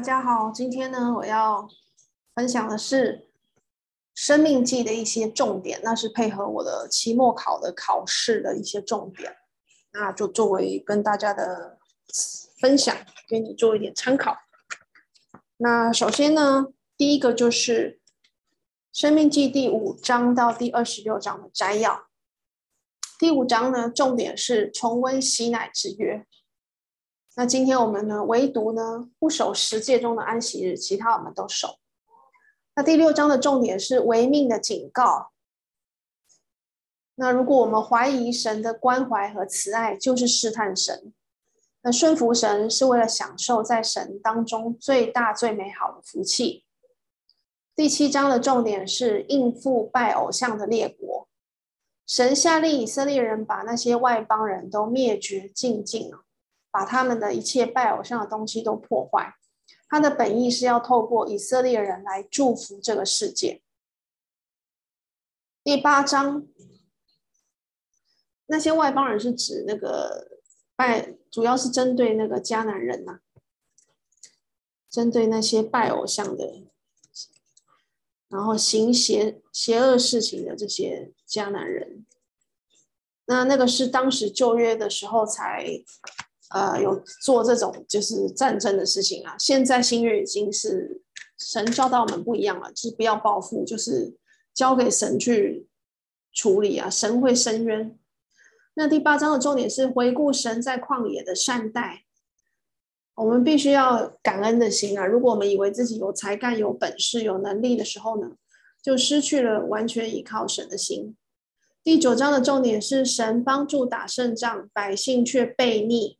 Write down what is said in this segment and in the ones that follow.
大家好，今天呢，我要分享的是《生命记》的一些重点，那是配合我的期末考的考试的一些重点，那就作为跟大家的分享，给你做一点参考。那首先呢，第一个就是《生命记》第五章到第二十六章的摘要。第五章呢，重点是重温喜乃之约。那今天我们呢，唯独呢不守十诫中的安息日，其他我们都守。那第六章的重点是违命的警告。那如果我们怀疑神的关怀和慈爱，就是试探神。那顺服神是为了享受在神当中最大最美好的福气。第七章的重点是应付拜偶像的列国。神下令以色列人把那些外邦人都灭绝净尽了。把他们的一切拜偶像的东西都破坏，他的本意是要透过以色列人来祝福这个世界。第八章，那些外邦人是指那个拜，主要是针对那个迦南人呐、啊，针对那些拜偶像的，然后行邪邪恶事情的这些迦南人。那那个是当时旧约的时候才。呃，有做这种就是战争的事情啊。现在新约已经是神教导我们不一样了，就是不要报复，就是交给神去处理啊。神会伸冤。那第八章的重点是回顾神在旷野的善待，我们必须要感恩的心啊。如果我们以为自己有才干、有本事、有能力的时候呢，就失去了完全依靠神的心。第九章的重点是神帮助打胜仗，百姓却悖逆。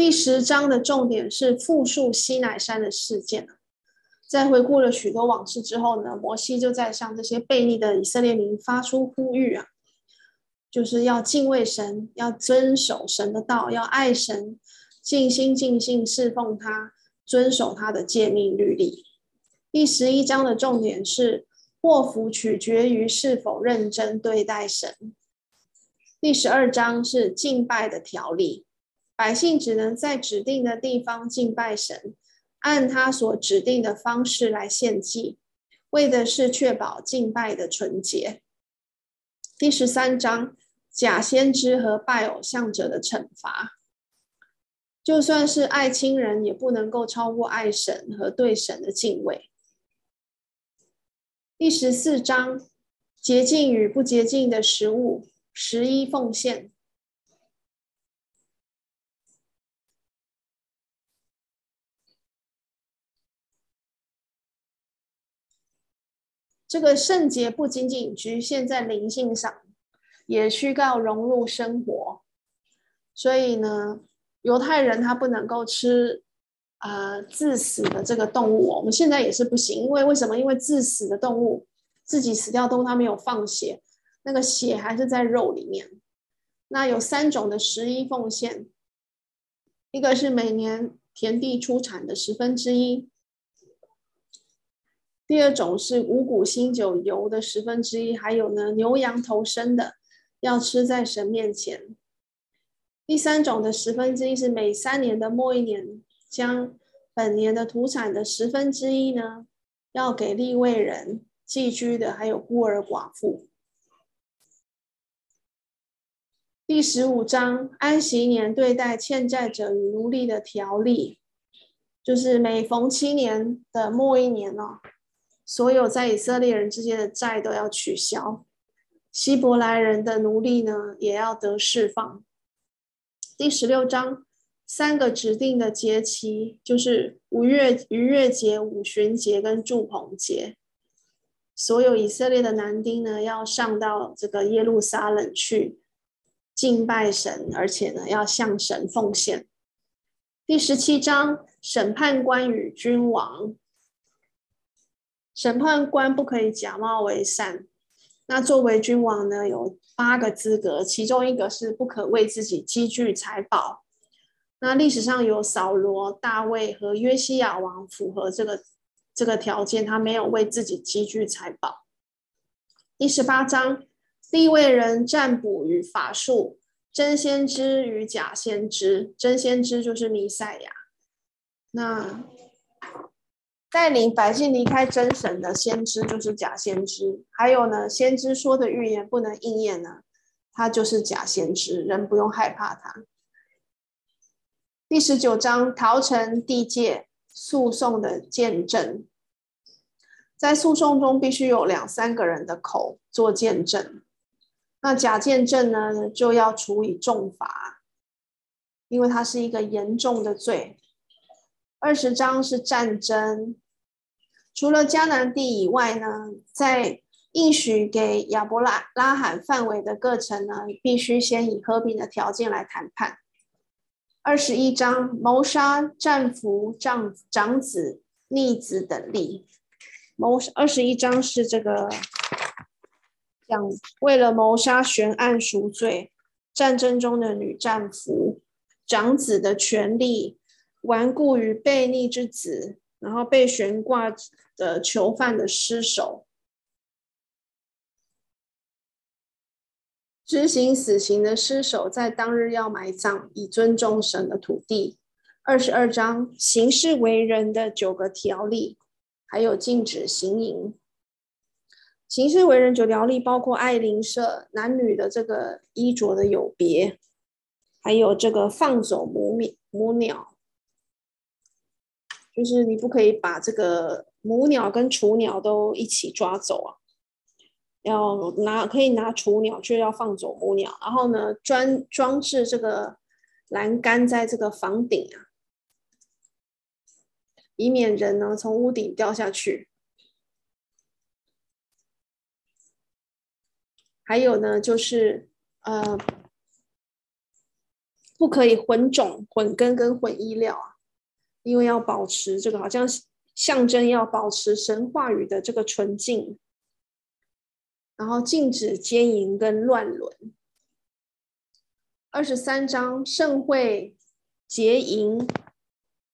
第十章的重点是复述西乃山的事件。在回顾了许多往事之后呢，摩西就在向这些悖逆的以色列民发出呼吁啊，就是要敬畏神，要遵守神的道，要爱神，尽心尽性侍奉他，遵守他的诫命律例。第十一章的重点是祸福取决于是否认真对待神。第十二章是敬拜的条例。百姓只能在指定的地方敬拜神，按他所指定的方式来献祭，为的是确保敬拜的纯洁。第十三章，假先知和拜偶像者的惩罚，就算是爱亲人，也不能够超过爱神和对神的敬畏。第十四章，洁净与不洁净的食物，十一奉献。这个圣洁不仅仅局限在灵性上，也需要融入生活。所以呢，犹太人他不能够吃呃致死的这个动物。我们现在也是不行，因为为什么？因为致死的动物自己死掉动物，它没有放血，那个血还是在肉里面。那有三种的十一奉献，一个是每年田地出产的十分之一。第二种是五谷新酒油的十分之一，还有呢牛羊头生的，要吃在神面前。第三种的十分之一是每三年的末一年，将本年的土产的十分之一呢，要给立位人寄居的，还有孤儿寡妇。第十五章安息年对待欠债者与奴隶的条例，就是每逢七年的末一年哦。所有在以色列人之间的债都要取消，希伯来人的奴隶呢也要得释放。第十六章，三个指定的节期就是五月逾越节、五旬节跟住棚节。所有以色列的男丁呢要上到这个耶路撒冷去敬拜神，而且呢要向神奉献。第十七章，审判官与君王。审判官不可以假冒为善。那作为君王呢，有八个资格，其中一个是不可为自己积聚财宝。那历史上有扫罗、大卫和约西亚王符合这个这个条件，他没有为自己积聚财宝。第十八章，利未人占卜与法术，真先知与假先知，真先知就是弥赛亚。那带领百姓离开真神的先知就是假先知。还有呢，先知说的预言不能应验呢，他就是假先知，人不用害怕他。第十九章，逃城地界诉讼的见证，在诉讼中必须有两三个人的口做见证。那假见证呢，就要处以重罚，因为它是一个严重的罪。二十章是战争，除了迦南地以外呢，在应许给亚伯拉拉罕范围的各城呢，必须先以和平的条件来谈判。二十一章谋杀战俘、长长子、逆子等例。谋二十一章是这个。讲为了谋杀悬案赎罪，战争中的女战俘、长子的权利，顽固与悖逆之子，然后被悬挂的囚犯的尸首，执行死刑的尸首在当日要埋葬，以尊重神的土地。二十二章行事为人的九个条例，还有禁止行淫。行事为人九条例包括爱邻舍、男女的这个衣着的有别，还有这个放走母鸟，母鸟，就是你不可以把这个母鸟跟雏鸟都一起抓走啊，要拿可以拿雏鸟，却要放走母鸟。然后呢，装装置这个栏杆在这个房顶啊，以免人呢从屋顶掉下去。还有呢，就是呃，不可以混种、混根跟混衣料啊，因为要保持这个好像象征要保持神话语的这个纯净。然后禁止奸淫跟乱伦。二十三章圣会结营，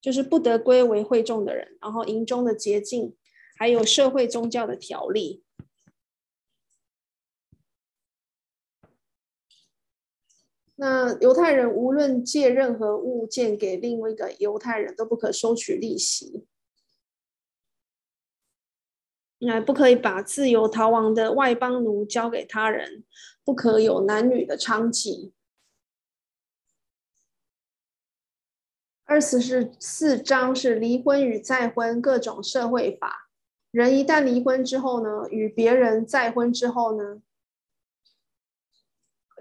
就是不得归为会众的人，然后营中的洁净，还有社会宗教的条例。那犹太人无论借任何物件给另外一个犹太人都不可收取利息，那不可以把自由逃亡的外邦奴交给他人，不可有男女的娼妓。二十四章是离婚与再婚各种社会法，人一旦离婚之后呢，与别人再婚之后呢，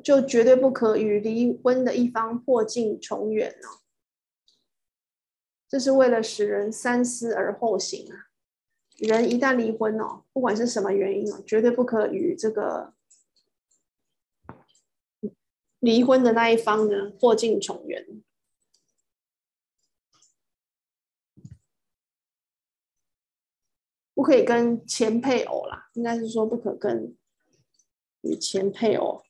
就绝对不可与离婚的一方破镜重圆哦，这是为了使人三思而后行啊。人一旦离婚哦，不管是什么原因哦，绝对不可与这个离婚的那一方呢破镜重圆，不可以跟前配偶啦，应该是说不可跟与前配偶。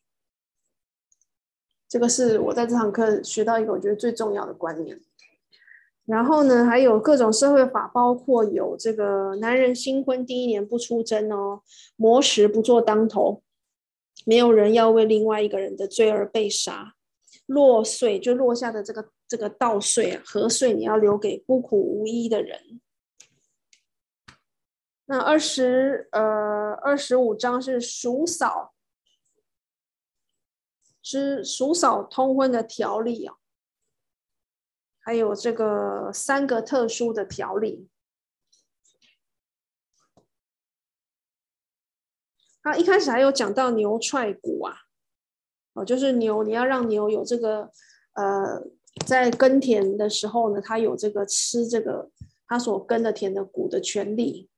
这个是我在这堂课学到一个我觉得最重要的观念。然后呢，还有各种社会法，包括有这个男人新婚第一年不出征哦，磨石不做当头，没有人要为另外一个人的罪而被杀，落税就落下的这个这个稻税啊，禾税你要留给孤苦无依的人。那二十呃二十五章是叔嫂。是鼠嫂通婚的条例啊，还有这个三个特殊的条例。他一开始还有讲到牛踹骨啊，哦，就是牛，你要让牛有这个呃，在耕田的时候呢，它有这个吃这个它所耕的田的谷的权利。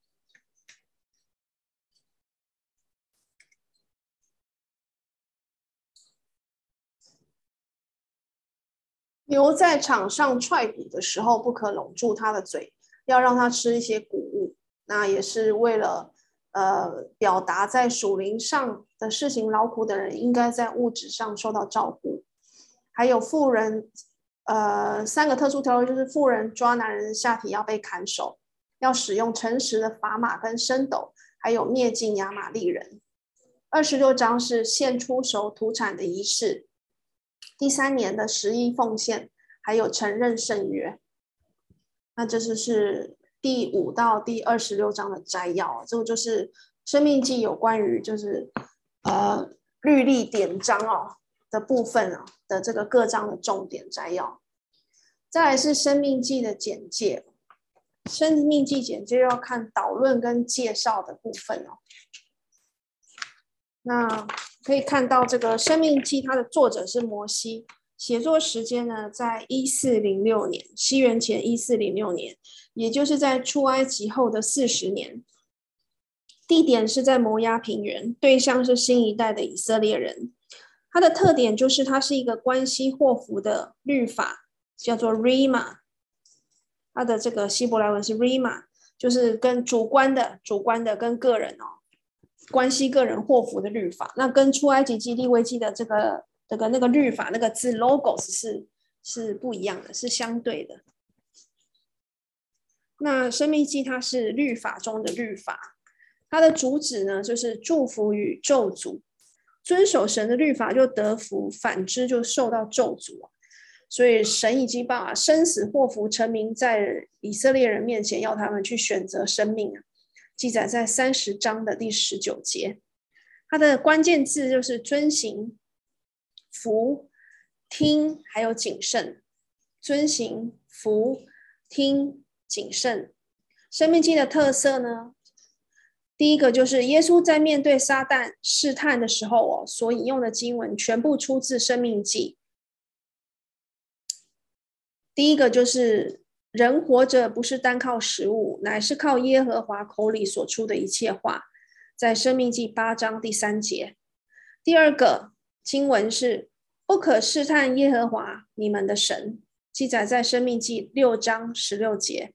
牛在场上踹谷的时候，不可拢住它的嘴，要让它吃一些谷物。那也是为了，呃，表达在属灵上的事情劳苦的人，应该在物质上受到照顾。还有妇人，呃，三个特殊条例就是妇人抓男人下体要被砍手，要使用诚实的砝码跟升斗，还有灭尽亚玛力人。二十六章是献出熟土产的仪式。第三年的十一奉献，还有承认圣约。那这就是第五到第二十六章的摘要，这个就是生命记有关于就是呃律例典章哦的部分啊的这个各章的重点摘要。再来是生命记的简介，生命记简介要看导论跟介绍的部分哦。那可以看到，这个《生命记》它的作者是摩西，写作时间呢，在一四零六年，西元前一四零六年，也就是在出埃及后的四十年。地点是在摩押平原，对象是新一代的以色列人。它的特点就是它是一个关系祸福的律法，叫做 Rima。它的这个希伯来文是 Rima，就是跟主观的、主观的跟个人哦。关系个人祸福的律法，那跟出埃及记、利未记的这个这个那个律法那个字 logos 是是不一样的，是相对的。那生命记它是律法中的律法，它的主旨呢就是祝福与咒诅，遵守神的律法就得福，反之就受到咒诅。所以神已经把生死祸福陈明在以色列人面前，要他们去选择生命啊。记载在三十章的第十九节，它的关键字就是遵行、服、听，还有谨慎。遵行、服、听、谨慎。生命记的特色呢，第一个就是耶稣在面对撒旦试探的时候哦，所引用的经文全部出自生命记。第一个就是。人活着不是单靠食物，乃是靠耶和华口里所出的一切话，在生命记八章第三节。第二个经文是不可试探耶和华你们的神，记载在生命记六章十六节。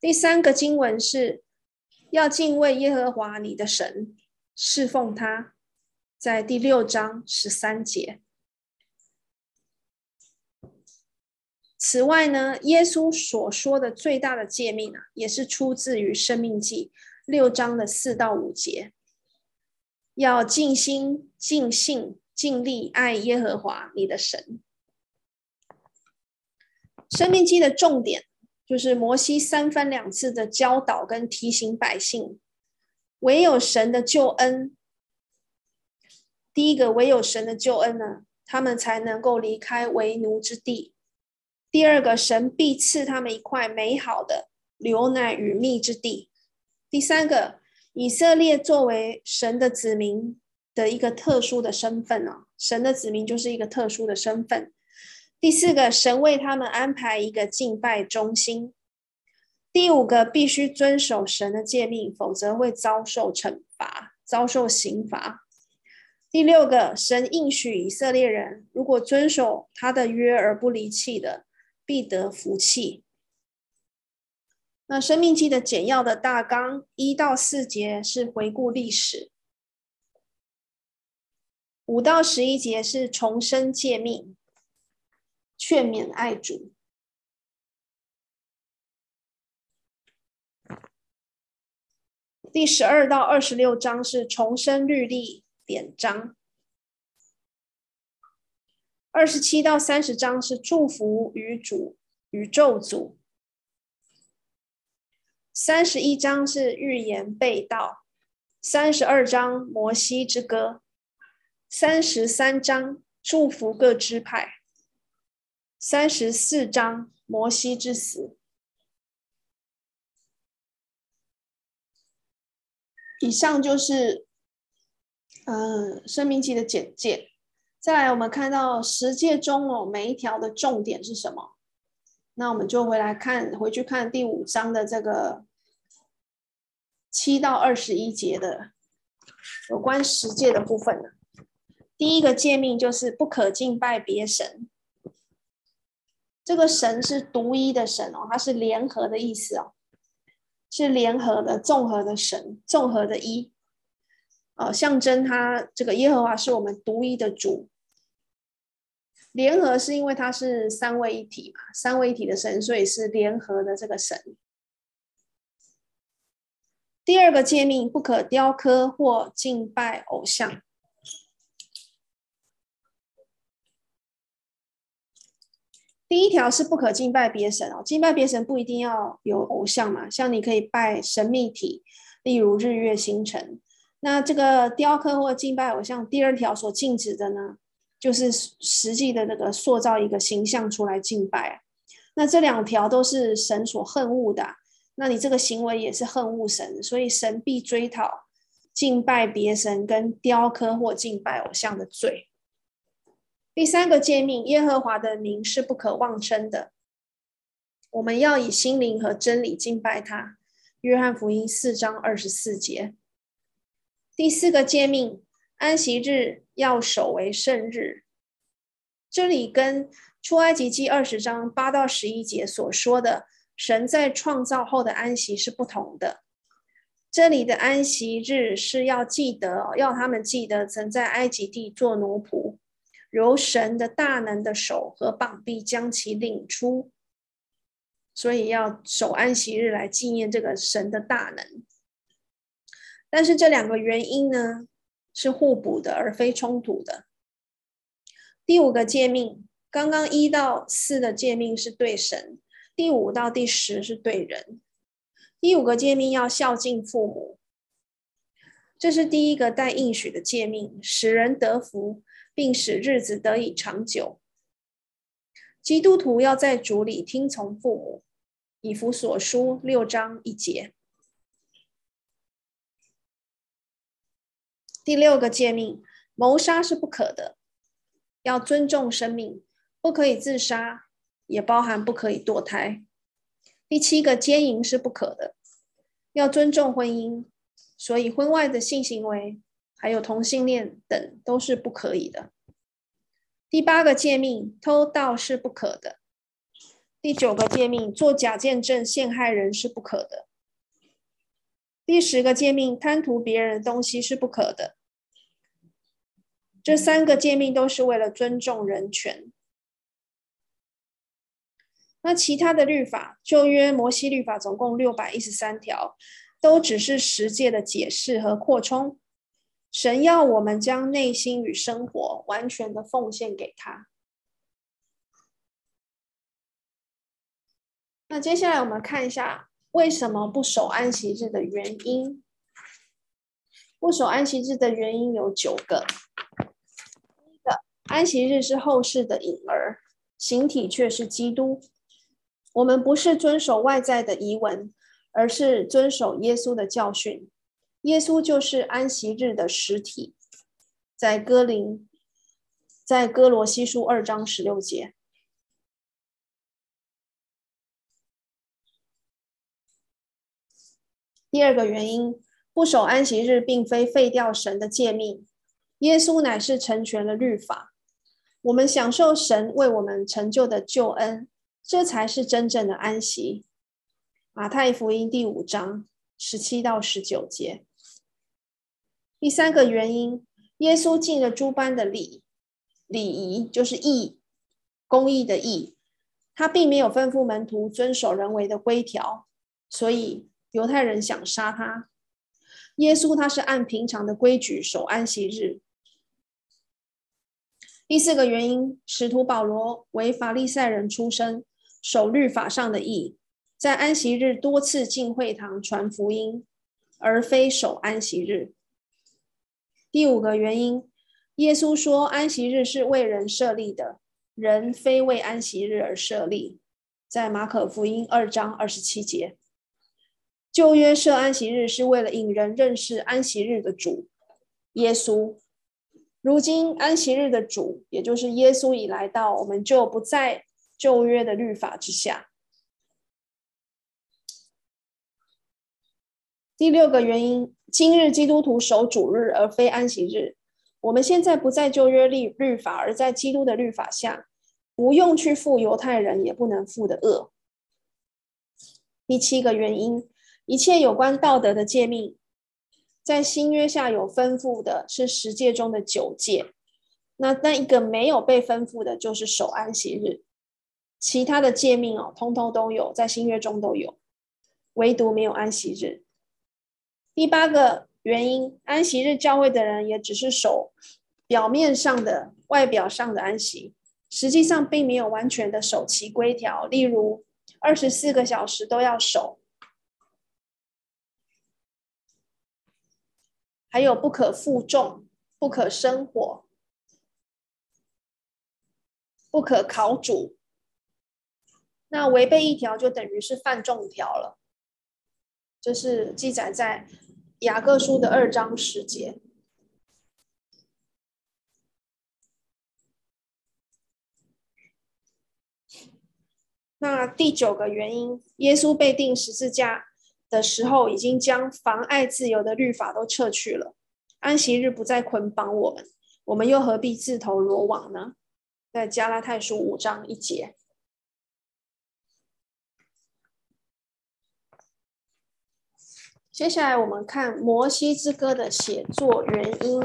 第三个经文是要敬畏耶和华你的神，侍奉他，在第六章十三节。此外呢，耶稣所说的最大的诫命啊，也是出自于《生命记》六章的四到五节，要尽心、尽性、尽力爱耶和华你的神。《生命记》的重点就是摩西三番两次的教导跟提醒百姓，唯有神的救恩。第一个，唯有神的救恩呢，他们才能够离开为奴之地。第二个，神必赐他们一块美好的流奶与蜜之地。第三个，以色列作为神的子民的一个特殊的身份啊，神的子民就是一个特殊的身份。第四个，神为他们安排一个敬拜中心。第五个，必须遵守神的诫命，否则会遭受惩罚，遭受刑罚。第六个，神应许以色列人，如果遵守他的约而不离弃的。必得福气。那《生命记》的简要的大纲一到四节是回顾历史，五到十一节是重生诫命，劝勉爱主。第十二到二十六章是重生律例典章。二十七到三十章是祝福与主与咒诅，三十一章是预言被盗，三十二章摩西之歌，三十三章祝福各支派，三十四章摩西之死。以上就是，嗯，《申命记》的简介。再来，我们看到十诫中哦，每一条的重点是什么？那我们就回来看，回去看第五章的这个七到二十一节的有关十诫的部分。第一个诫命就是不可敬拜别神。这个神是独一的神哦，它是联合的意思哦，是联合的、综合的神，综合的一，呃，象征他这个耶和华是我们独一的主。联合是因为它是三位一体嘛，三位一体的神，所以是联合的这个神。第二个诫命，不可雕刻或敬拜偶像。第一条是不可敬拜别神哦，敬拜别神不一定要有偶像嘛，像你可以拜神秘体，例如日月星辰。那这个雕刻或敬拜偶像，第二条所禁止的呢，就是实际的那个塑造一个形象出来敬拜。那这两条都是神所恨恶的，那你这个行为也是恨恶神，所以神必追讨敬拜别神跟雕刻或敬拜偶像的罪。第三个诫命，耶和华的名是不可妄称的。我们要以心灵和真理敬拜他。约翰福音四章二十四节。第四个诫命，安息日要守为圣日。这里跟出埃及记二十章八到十一节所说的神在创造后的安息是不同的。这里的安息日是要记得，要他们记得曾在埃及地做奴仆。由神的大能的手和膀臂将其领出，所以要守安息日来纪念这个神的大能。但是这两个原因呢，是互补的，而非冲突的。第五个诫命，刚刚一到四的诫命是对神，第五到第十是对人。第五个诫命要孝敬父母，这是第一个带应许的诫命，使人得福。并使日子得以长久。基督徒要在主里听从父母，以弗所书六章一节。第六个诫命，谋杀是不可的，要尊重生命，不可以自杀，也包含不可以堕胎。第七个奸淫是不可的，要尊重婚姻，所以婚外的性行为。还有同性恋等都是不可以的。第八个诫命，偷盗是不可的。第九个诫命，做假见证陷害人是不可的。第十个诫命，贪图别人的东西是不可的。这三个诫命都是为了尊重人权。那其他的律法，旧约摩西律法总共六百一十三条，都只是十诫的解释和扩充。神要我们将内心与生活完全的奉献给他。那接下来我们看一下为什么不守安息日的原因。不守安息日的原因有九个。安息日是后世的影儿，形体却是基督。我们不是遵守外在的仪文，而是遵守耶稣的教训。耶稣就是安息日的实体，在哥林，在哥罗西书二章十六节。第二个原因，不守安息日，并非废掉神的诫命，耶稣乃是成全了律法，我们享受神为我们成就的救恩，这才是真正的安息。马太福音第五章十七到十九节。第三个原因，耶稣尽了诸般的礼礼仪，就是义，公义的义。他并没有吩咐门徒遵守人为的规条，所以犹太人想杀他。耶稣他是按平常的规矩守安息日。第四个原因，使徒保罗为法利赛人出身，守律法上的义，在安息日多次进会堂传福音，而非守安息日。第五个原因，耶稣说安息日是为人设立的，人非为安息日而设立，在马可福音二章二十七节。旧约设安息日是为了引人认识安息日的主耶稣，如今安息日的主也就是耶稣已来到，我们就不在旧约的律法之下。第六个原因，今日基督徒守主日而非安息日。我们现在不在旧约律律法，而在基督的律法下，不用去负犹太人也不能负的恶。第七个原因，一切有关道德的诫命，在新约下有吩咐的是十诫中的九诫，那那一个没有被吩咐的，就是守安息日。其他的诫命哦，通通都有，在新约中都有，唯独没有安息日。第八个原因，安息日教会的人也只是守表面上的、外表上的安息，实际上并没有完全的守其规条，例如二十四个小时都要守，还有不可负重、不可生火、不可烤煮。那违背一条就等于是犯众条了。这是记载在雅各书的二章十节。那第九个原因，耶稣被钉十字架的时候，已经将妨碍自由的律法都撤去了，安息日不再捆绑我们，我们又何必自投罗网呢？在加拉太书五章一节。接下来我们看摩西之歌的写作原因，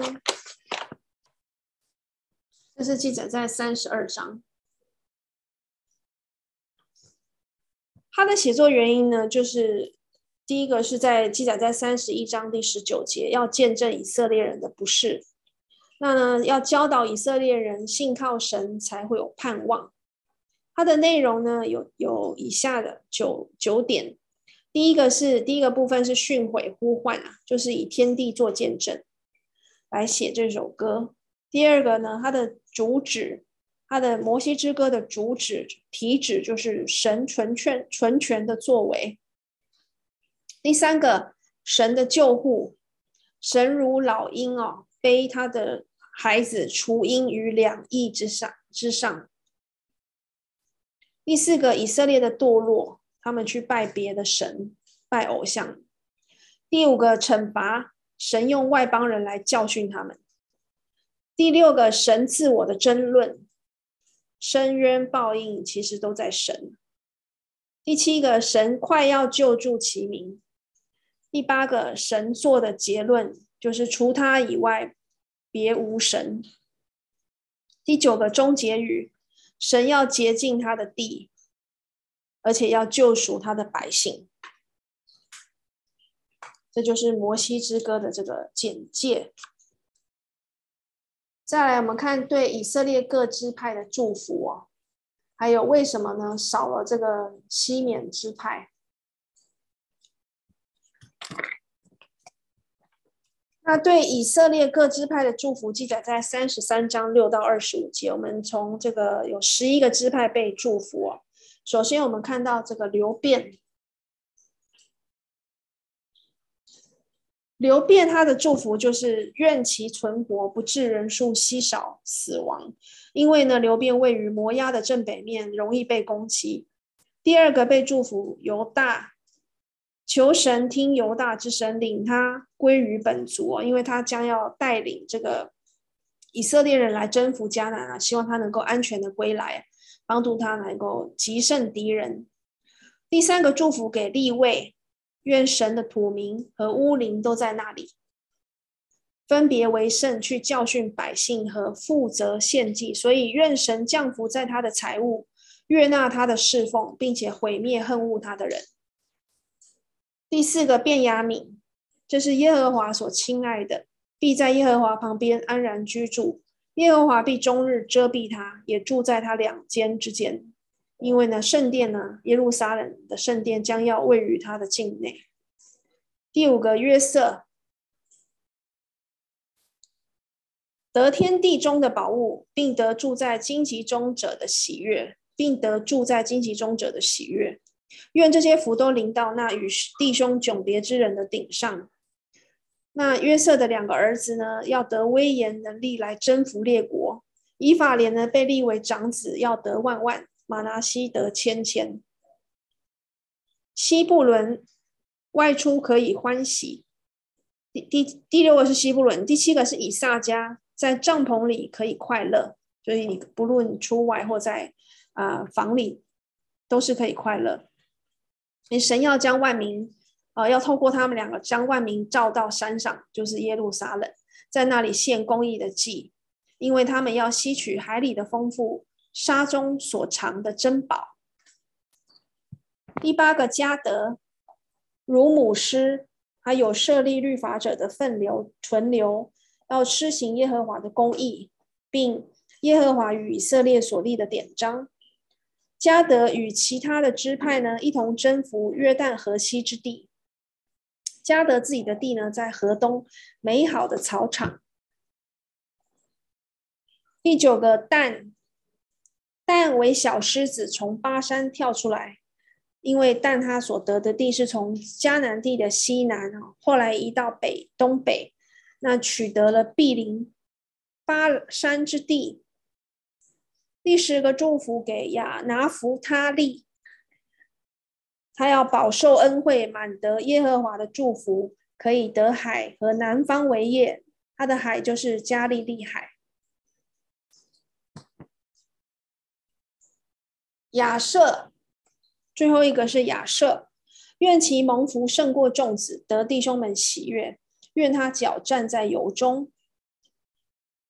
这是记载在三十二章。他的写作原因呢，就是第一个是在记载在三十一章第十九节，要见证以色列人的不是，那呢要教导以色列人信靠神才会有盼望。它的内容呢有有以下的九九点，第一个是第一个部分是训诲呼唤啊，就是以天地做见证来写这首歌。第二个呢，它的主旨。它的摩西之歌的主旨题旨就是神纯全纯全的作为。第三个，神的救护，神如老鹰哦，背他的孩子雏鹰于两翼之上之上。第四个，以色列的堕落，他们去拜别的神，拜偶像。第五个，惩罚，神用外邦人来教训他们。第六个，神自我的争论。深渊报应其实都在神。第七个，神快要救助其民。第八个，神做的结论就是除他以外别无神。第九个终结语，神要洁净他的地，而且要救赎他的百姓。这就是摩西之歌的这个简介。再来，我们看对以色列各支派的祝福哦，还有为什么呢？少了这个西缅支派。那对以色列各支派的祝福记载在三十三章六到二十五节。我们从这个有十一个支派被祝福哦。首先，我们看到这个流便。流便他的祝福就是愿其存活，不致人数稀少死亡。因为呢，流便位于摩押的正北面，容易被攻击。第二个被祝福犹大，求神听犹大之声，领他归于本族，因为他将要带领这个以色列人来征服迦南啊，希望他能够安全的归来，帮助他能够击胜敌人。第三个祝福给立位。愿神的土民和乌灵都在那里，分别为圣，去教训百姓和负责献祭。所以愿神降福在他的财物，悦纳他的侍奉，并且毁灭恨恶他的人。第四个便雅悯，这是耶和华所亲爱的，必在耶和华旁边安然居住。耶和华必终日遮蔽他，也住在他两间之间。因为呢，圣殿呢，耶路撒冷的圣殿将要位于他的境内。第五个约瑟，得天地中的宝物，并得住在荆棘中者的喜悦，并得住在荆棘中者的喜悦。愿这些福都临到那与弟兄迥别之人的顶上。那约瑟的两个儿子呢，要得威严能力来征服列国。以法莲呢，被立为长子，要得万万。马拿西得千千，西布伦外出可以欢喜。第第第六个是西布伦，第七个是以萨迦，在帐篷里可以快乐，所以你不论出外或在啊、房里，都是可以快乐。你神要将万民，呃，要透过他们两个将万民召到山上，就是耶路撒冷，在那里献公义的祭，因为他们要吸取海里的丰富。沙中所藏的珍宝。第八个加德，乳母师，还有设立律法者的分流存留，要施行耶和华的公义，并耶和华与以色列所立的典章。迦德与其他的支派呢，一同征服约旦河西之地。迦德自己的地呢，在河东美好的草场。第九个但，但为小狮子从巴山跳出来，因为但他所得的地是从迦南地的西南啊，后来移到北东北，那取得了毗邻巴山之地。第十个祝福给亚拿弗他利，他要饱受恩惠，满得耶和华的祝福，可以得海和南方为业。他的海就是加利利海。亚设，最后一个是亚设，愿其蒙福胜过众子，得弟兄们喜悦。愿他脚站在油中。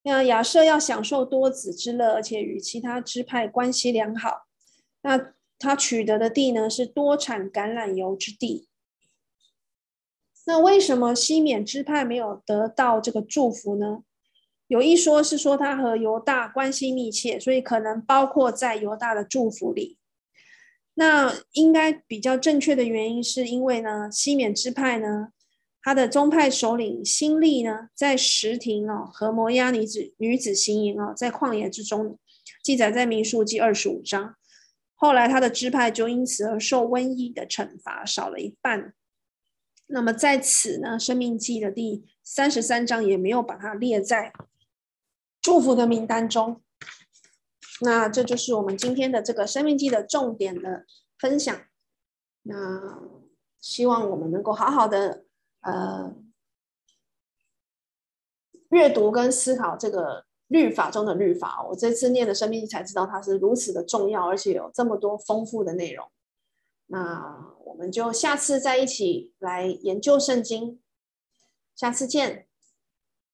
那亚设要享受多子之乐，而且与其他支派关系良好。那他取得的地呢，是多产橄榄油之地。那为什么西缅支派没有得到这个祝福呢？有一说是说他和犹大关系密切，所以可能包括在犹大的祝福里。那应该比较正确的原因是因为呢，西缅支派呢。他的宗派首领辛利呢，在石亭哦和摩押女子女子行营哦，在旷野之中，记载在民数记二十五章。后来他的支派就因此而受瘟疫的惩罚，少了一半。那么在此呢，生命记的第三十三章也没有把它列在祝福的名单中。那这就是我们今天的这个生命记的重点的分享。那希望我们能够好好的。呃，阅读跟思考这个律法中的律法，我这次念的生命才知道它是如此的重要，而且有这么多丰富的内容。那我们就下次再一起来研究圣经，下次见。